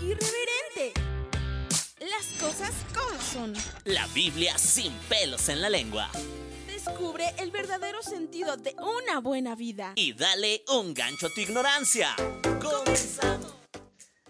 Irreverente. Las cosas como son. La Biblia sin pelos en la lengua. Descubre el verdadero sentido de una buena vida. Y dale un gancho a tu ignorancia. Comenzamos.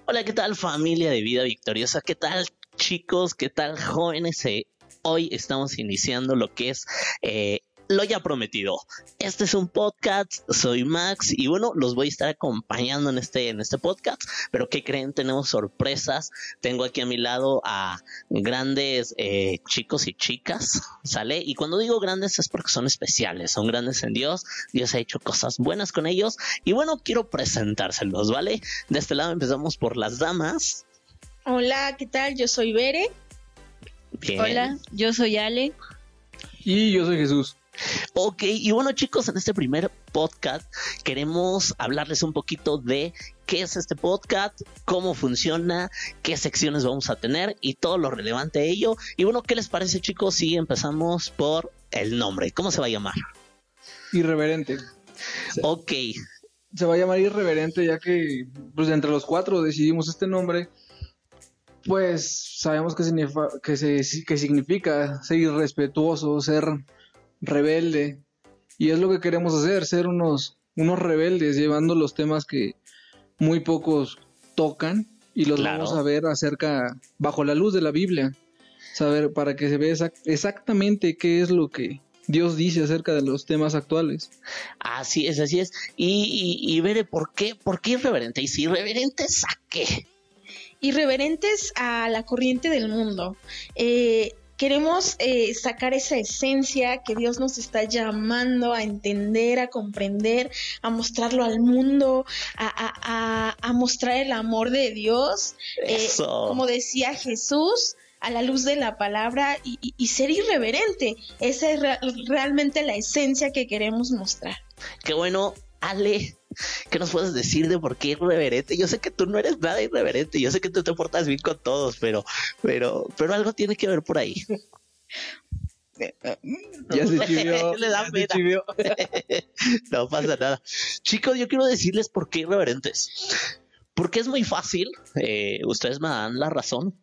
Hola, ¿qué tal familia de vida victoriosa? ¿Qué tal chicos? ¿Qué tal jóvenes? Eh, hoy estamos iniciando lo que es eh, lo ya prometido. Este es un podcast, soy Max y bueno, los voy a estar acompañando en este, en este podcast, pero ¿qué creen? Tenemos sorpresas. Tengo aquí a mi lado a grandes eh, chicos y chicas, ¿sale? Y cuando digo grandes es porque son especiales, son grandes en Dios, Dios ha hecho cosas buenas con ellos y bueno, quiero presentárselos, ¿vale? De este lado empezamos por las damas. Hola, ¿qué tal? Yo soy Bere. Bien. Hola, yo soy Ale. Y yo soy Jesús. Ok, y bueno chicos, en este primer podcast queremos hablarles un poquito de qué es este podcast, cómo funciona, qué secciones vamos a tener y todo lo relevante a ello. Y bueno, ¿qué les parece chicos si empezamos por el nombre? ¿Cómo se va a llamar? Irreverente. Ok, Se va a llamar Irreverente ya que pues entre los cuatro decidimos este nombre. Pues sabemos que, significa, que, se- que significa ser irrespetuoso, ser rebelde. Y es lo que queremos hacer, ser unos, unos rebeldes, llevando los temas que muy pocos tocan y los Claro. vamos a ver acerca, bajo la luz de la Biblia. Saber, para que se vea exac- exactamente qué es lo que Dios dice acerca de los temas actuales. así es, así es. Y, y, y veré por qué, por qué irreverente. Y si irreverente, saqué. Irreverentes a la corriente del mundo. Eh, queremos eh, sacar esa esencia que Dios nos está llamando a entender, a comprender, a mostrarlo al mundo, a, a- a- a mostrar el amor de Dios. Eh, como decía Jesús, a la luz de la palabra y, y- y ser irreverente. Esa es re- realmente la esencia que queremos mostrar. Qué bueno, Ale. ¿Qué nos puedes decir de por qué irreverente? Yo sé que tú no eres nada irreverente, yo sé que tú te portas bien con todos, pero, pero, pero algo tiene que ver por ahí. Ya se chivió. Le da ya se no pasa nada. Chicos, yo quiero decirles por qué irreverentes. Porque es muy fácil, eh, ustedes me dan la razón,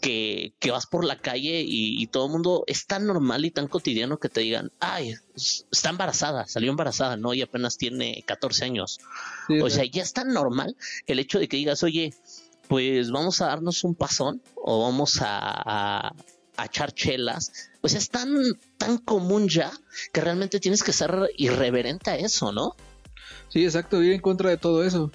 que, que vas por la calle y, y todo el mundo es tan normal y tan cotidiano que te digan, ay, está embarazada, salió embarazada, ¿no? Y apenas tiene 14 años. Sí, O sea, ya es tan normal el hecho de que digas, oye, pues vamos a darnos un pasón o vamos a, a, a echar chelas. Pues es tan, tan común ya que realmente tienes que ser irreverente a eso, ¿no? sí, exacto, ir en contra de todo eso.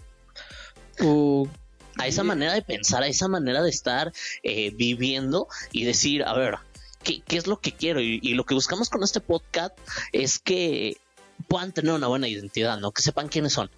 A esa manera de pensar, a esa manera de estar eh, viviendo y decir, a ver, ¿qué, qué es lo que quiero? Y, y lo que buscamos con este podcast es que puedan tener una buena identidad, ¿no? Que sepan quiénes son.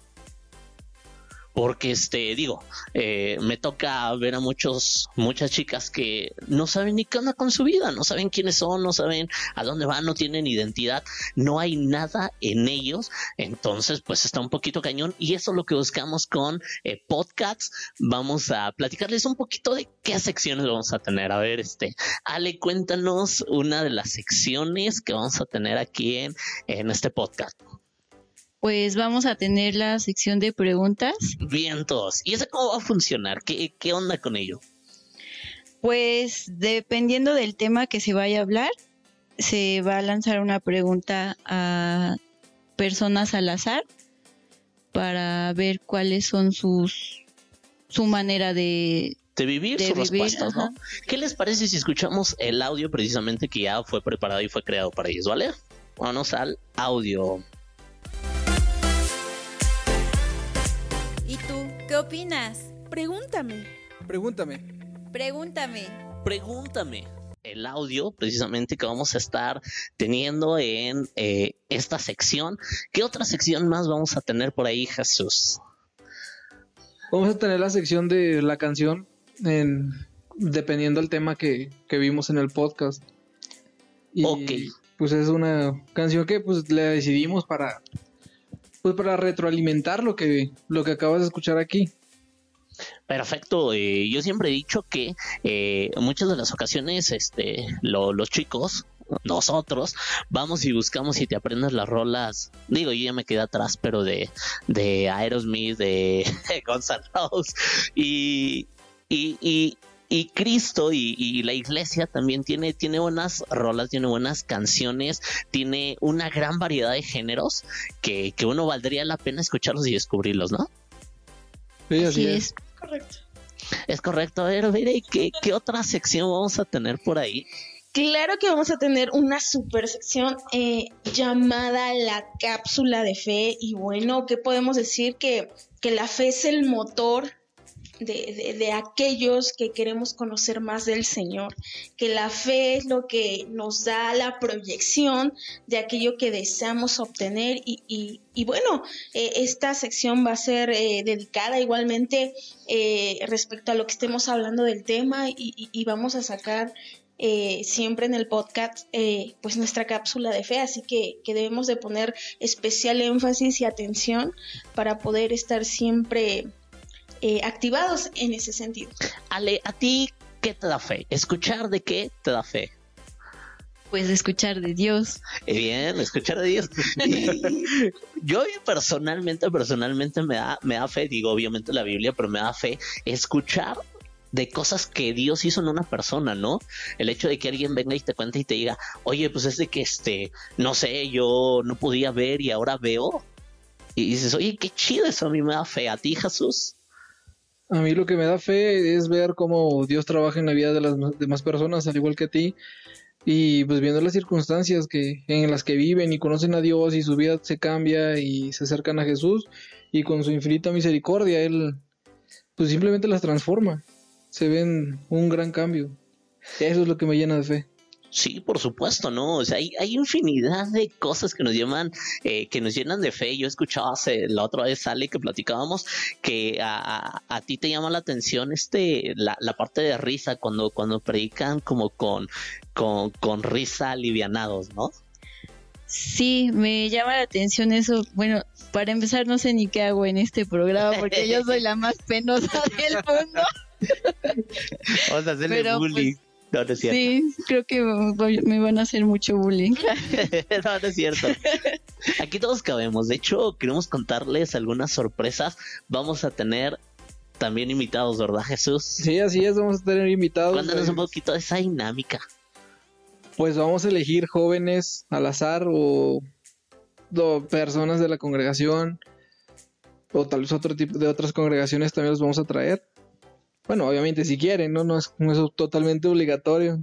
Porque este, digo, eh, me toca ver a muchos, muchas chicas que no saben ni qué onda con su vida, no saben quiénes son, no saben a dónde van, no tienen identidad, no hay nada en ellos, entonces pues está un poquito cañón y eso es lo que buscamos con eh, podcasts. Vamos a platicarles un poquito de qué secciones vamos a tener. A ver, este, Ale, cuéntanos una de las secciones que vamos a tener aquí en, en este podcast. Pues vamos a tener la sección de preguntas. Vientos. ¿Y eso cómo va a funcionar? ¿Qué, qué onda con ello? Pues dependiendo del tema que se vaya a hablar, se va a lanzar una pregunta a personas al azar para ver cuáles son sus su manera de De vivir De sus vivir, respuestas, ¿no? ¿Qué les parece si escuchamos el audio precisamente que ya fue preparado y fue creado para ellos, ¿vale? Vamos al audio. Qué opinas? Pregúntame. pregúntame. Pregúntame. Pregúntame. El audio precisamente que vamos a estar teniendo en eh, esta sección. ¿Qué otra sección más vamos a tener por ahí, Jesús? Vamos a tener la sección de la canción en, dependiendo del tema que, que vimos en el podcast. Y Ok. pues es una canción que pues la decidimos para pues para retroalimentar lo que lo que acabas de escuchar aquí. Perfecto. eh, yo siempre he dicho que eh, muchas de las ocasiones, este, lo- los chicos, nosotros, vamos y buscamos y te aprendes las rolas. Digo, yo ya me quedé atrás, pero de, de Aerosmith, de Guns N' Y, y, y Cristo y, y la iglesia también tiene, tiene buenas rolas, tiene buenas canciones, tiene una gran variedad de géneros que, que uno valdría la pena escucharlos y descubrirlos, ¿no? Sí, así Así es. es. Correcto. Es correcto. A ver, mire, ¿qué, ¿qué otra sección vamos a tener por ahí? Claro que vamos a tener una super sección eh, llamada la cápsula de fe y bueno, ¿qué podemos decir? Que, que la fe es el motor de, de- de aquellos que queremos conocer más del Señor, que la fe es lo que nos da la proyección de aquello que deseamos obtener y, y- y bueno, eh, esta sección va a ser eh, dedicada igualmente eh, respecto a lo que estemos hablando del tema y, y- vamos a sacar eh, siempre en el podcast eh, pues nuestra cápsula de fe, así que, que debemos de poner especial énfasis y atención para poder estar siempre eh, activados en ese sentido. Ale, ¿a ti qué te da fe? ¿Escuchar de qué te da fe? Pues escuchar de Dios. Eh, Bien, escuchar de Dios. Yo personalmente, personalmente me da, me da fe, digo obviamente la Biblia, pero me da fe escuchar de cosas que Dios hizo en una persona, ¿no? El hecho de que alguien venga y te cuente y te diga, oye, pues es de que este, no sé, yo no podía ver y ahora veo. Y dices, oye, qué chido eso a mí me da fe. ¿A ti, Jesús? A mí lo que me da fe es ver cómo Dios trabaja en la vida de las demás personas, al igual que a ti, y pues viendo las circunstancias que en las que viven y conocen a Dios y su vida se cambia y se acercan a Jesús y con su infinita misericordia él pues simplemente las transforma. Se ven un gran cambio. Eso es lo que me llena de fe. Sí, por supuesto, ¿no? O sea, hay, hay infinidad de cosas que nos llaman, eh, que nos llenan de fe. Yo escuchaba hace, la otra vez, Ale, que platicábamos, que a, a- a ti te llama la atención este, la, la parte de risa cuando, cuando predican como con, con, con risa alivianados, ¿no? Sí, me llama la atención eso. Bueno, para empezar, no sé ni qué hago en este programa porque yo soy la más penosa del mundo. O sea, hacerle Pero, bullying. No, no es cierto. Sí, creo que voy- me van a hacer mucho bullying. no, no es cierto. Aquí todos cabemos. De hecho, queremos contarles algunas sorpresas. Vamos a tener también invitados, ¿verdad, Jesús? Sí, así es, vamos a tener invitados. Cuéntanos eh, un poquito de esa dinámica. Pues vamos a elegir jóvenes al azar o, o personas de la congregación o tal vez otro tipo de otras congregaciones también los vamos a traer. Bueno, obviamente si quieren, ¿no? No es, no es totalmente obligatorio.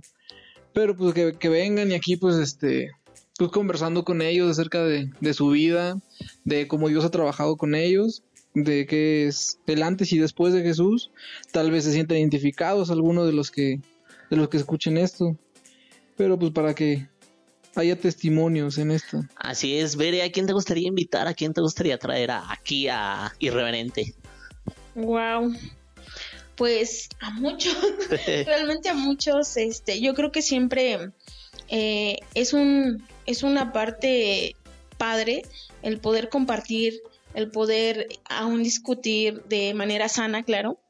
Pero pues que, que vengan y aquí pues este, pues conversando con ellos acerca de, de su vida, de cómo Dios ha trabajado con ellos, de qué es el antes y después de Jesús. Tal vez se sientan identificados algunos de los que, de los que escuchen esto pero pues para que haya testimonios en esto. Así es, Bere, ¿a quién te gustaría invitar? ¿A quién te gustaría traer a- aquí a Irreverente? Wow. Pues a muchos, realmente a muchos, este, yo creo que siempre eh, es un, es una parte padre el poder compartir, el poder aún discutir de manera sana, claro,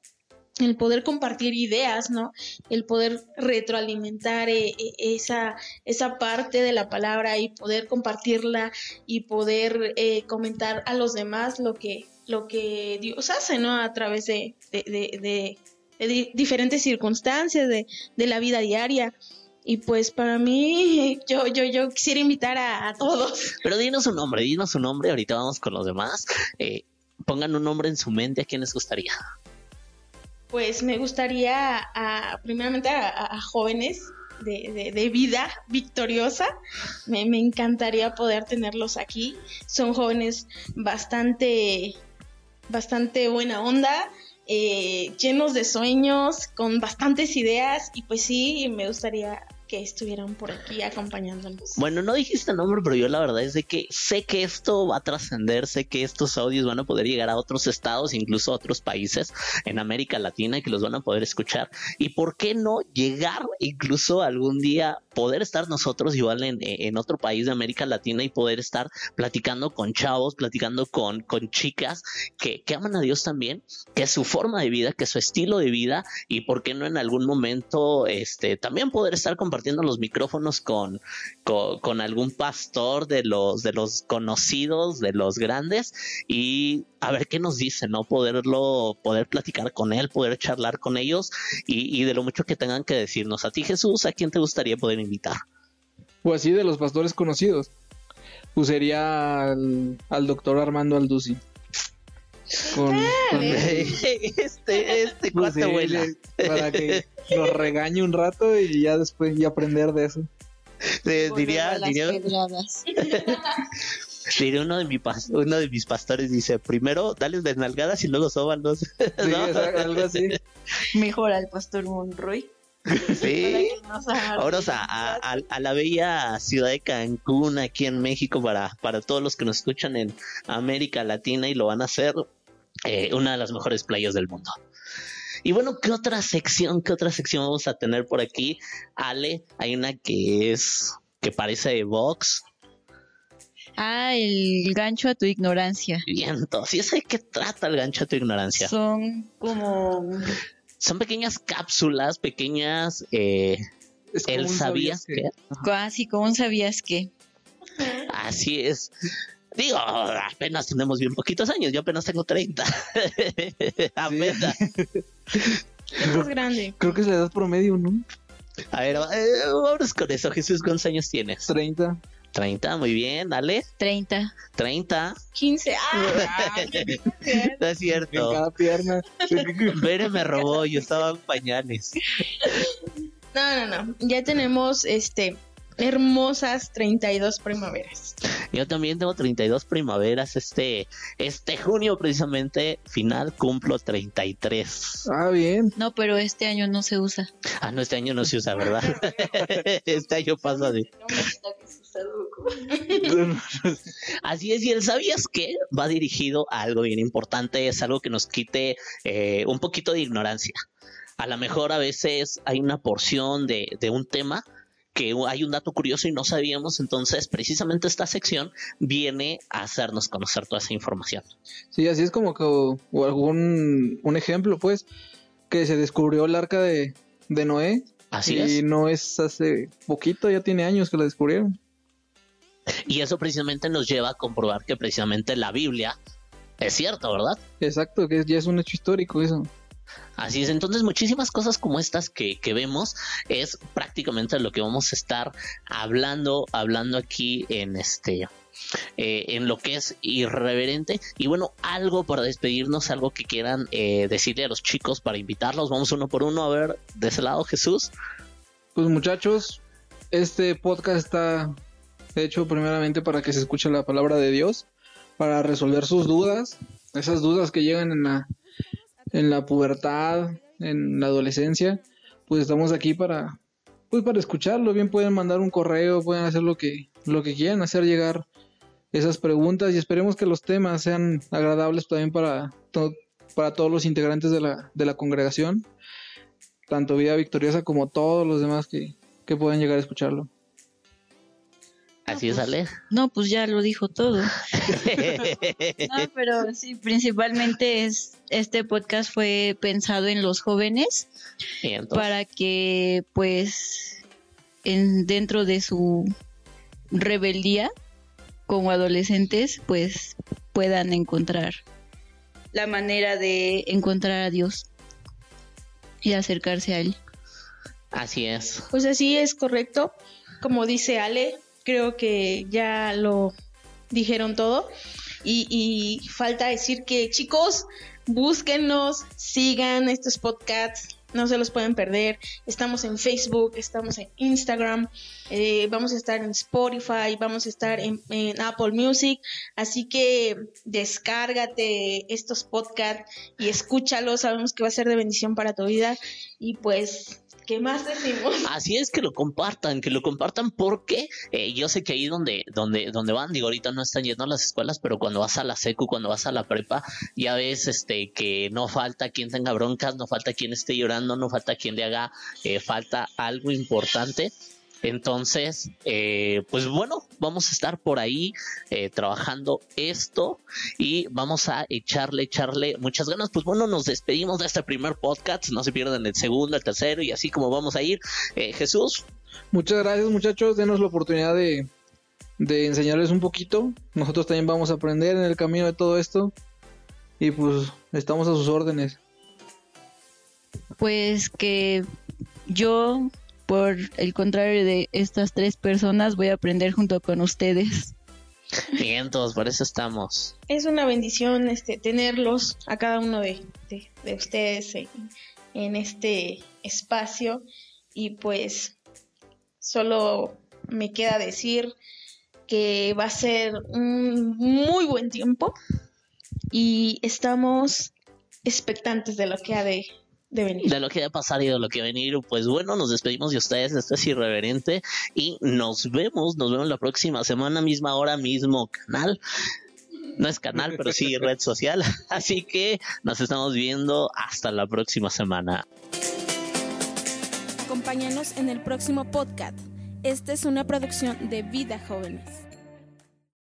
el poder compartir ideas, ¿no? El poder retroalimentar eh, eh, esa, esa parte de la palabra y poder compartirla y poder eh, comentar a los demás lo que, lo que Dios hace, ¿no? A través de, de, de- de- de di- diferentes circunstancias de, la vida diaria. Y pues para mí, yo, yo, yo quisiera invitar a, a todos. Pero dinos un nombre, dinos un nombre, ahorita vamos con los demás. Eh, pongan un nombre en su mente, ¿a quién les gustaría? Pues me gustaría, a, primeramente, a, a- a jóvenes de, de- de vida victoriosa. Me, me encantaría poder tenerlos aquí. Son jóvenes bastante, bastante buena onda, eh, llenos de sueños, con bastantes ideas. Y pues sí, me gustaría que estuvieran por aquí acompañándonos. Bueno, no dijiste nombre, pero yo la verdad es de que sé que esto va a trascender, sé que estos audios van a poder llegar a otros estados, incluso a otros países en América Latina que los van a poder escuchar. Y por qué no llegar incluso algún día poder estar nosotros igual en, en otro país de América Latina y poder estar platicando con chavos, platicando con, con chicas que, que aman a Dios también, que es su forma de vida, que es su estilo de vida y por qué no en algún momento este, también poder estar compartiendo compartiendo los micrófonos con, con, algún pastor de los, de los conocidos, de los grandes, y a ver qué nos dice, ¿no? Poderlo, poder platicar con él, poder charlar con ellos y, de lo mucho que tengan que decirnos. A ti, Jesús, ¿a quién te gustaría poder invitar? O así de los pastores conocidos. Pues sería al, al doctor Armando Alduci. Con, con- este, este pues, cuate sí, vuela. para que nos regañe un rato y ya después y aprender de eso. Diría, las diría, uno de mi uno de mis pastores dice, primero dale de nalgadas y luego sóbalos. Sí, ¿No? algo así. Mejor al pastor Monroy. Sí. Ahora a, a, a la bella ciudad de Cancún, aquí en México, para, para todos los que nos escuchan en América Latina y lo van a hacer eh, una de las mejores playas del mundo. Y bueno, ¿qué otra sección, qué otra sección vamos a tener por aquí? Ale, hay una que es, que parece de Vox, Ah, el gancho a tu ignorancia. viento. ¿Sí es de qué trata el gancho a tu ignorancia? Son como Son pequeñas cápsulas, pequeñas, eh, Es él sabías que... casi como un sabías que. Así es. Digo, apenas tenemos bien poquitos años, yo apenas tengo 30. apenas. Es grande. Creo que es la edad promedio, ¿no? A ver, eh, vámonos con eso. Jesús, ¿cuántos años tienes? 30. 30, muy bien, dale. 30. 30, 15. ¡Ah! no es En cierto. cada pierna. Bere me robó, yo estaba en pañales. No, no, no. Ya tenemos este hermosas 32 primaveras. Yo también tengo 32 primaveras. Este, este junio, precisamente, final, cumplo 33. Ah, bien. No, pero este año no se usa. Ah, no, este año no se usa, ¿verdad? este año pasa de. Así es, y el sabías que va dirigido a algo bien importante, es algo que nos quite eh, un poquito de ignorancia. A lo mejor a veces hay una porción de, de un tema que hay un dato curioso y no sabíamos, entonces precisamente esta sección viene a hacernos conocer toda esa información. Sí, así es como que o, o algún un ejemplo, pues, que se descubrió el arca de, de Noé. Así y es. no es hace poquito, ya tiene años que la descubrieron. Y eso precisamente nos lleva a comprobar que precisamente la Biblia es cierto, ¿verdad? Exacto, que ya es un hecho histórico eso. Así es, entonces muchísimas cosas como estas que, que vemos es prácticamente lo que vamos a estar hablando, hablando aquí en este, eh, en lo que es irreverente. Y bueno, algo para despedirnos, algo que quieran eh, decirle a los chicos para invitarlos. Vamos uno por uno a ver de ese lado, Jesús. Pues muchachos, este podcast está hecho primeramente para que se escuche la palabra de Dios, para resolver sus dudas, esas dudas que llegan en la, en la pubertad, en la adolescencia, pues estamos aquí para, pues para escucharlo. Bien pueden mandar un correo, pueden hacer lo que, lo que quieran, hacer llegar esas preguntas y esperemos que los temas sean agradables también para, to- para todos los integrantes de la, de la congregación, tanto Vida Victoriosa como todos los demás que, que puedan llegar a escucharlo. Así es, Ale. No, pues ya lo dijo todo. No, pero sí, principalmente es este podcast fue pensado en los jóvenes para que pues en dentro de su rebeldía como adolescentes pues puedan encontrar la manera de encontrar a Dios y acercarse a él. así es. Pues así es correcto. Como dice Ale, creo que ya lo dijeron todo. Y, y falta decir que chicos, búsquennos, sigan estos podcasts, no se los pueden perder. Estamos en Facebook, estamos en Instagram, eh, vamos a estar en Spotify, vamos a estar en, en Apple Music. Así que descárgate estos podcasts y escúchalos. Sabemos que va a ser de bendición para tu vida. Y pues, ¿qué más decimos? Así es que lo compartan, que lo compartan porque eh, yo sé que ahí donde, donde, donde van, digo, ahorita no están yendo a las escuelas, pero cuando vas a la secu, cuando vas a la prepa, ya ves este que no falta quien tenga broncas, no falta quien esté llorando, no falta quien le haga eh, falta algo importante. Entonces, eh, pues bueno, vamos a estar por ahí eh, trabajando esto y vamos a echarle, echarle muchas ganas. Pues bueno, nos despedimos de este primer podcast. No se pierdan el segundo, el tercero y así como vamos a ir. Eh, Jesús. Muchas gracias muchachos, denos la oportunidad de, de enseñarles un poquito. Nosotros también vamos a aprender en el camino de todo esto. Y pues estamos a sus órdenes. Pues que yo por el contrario de estas tres personas, voy a aprender junto con ustedes. Bien, todos, por eso estamos. Es una bendición este, tenerlos a cada uno de, ustedes en, este espacio y pues solo me queda decir que va a ser un muy buen tiempo y estamos expectantes de lo que ha de, de lo que va a pasar y de lo que va a venir. Pues bueno, nos despedimos de ustedes. Esto es irreverente. Y nos vemos, nos vemos la próxima semana, misma hora, mismo canal. No es canal, pero sí red social. Así que nos estamos viendo hasta la próxima semana. Acompáñanos en el próximo podcast. Esta es una producción de Vida Jóvenes.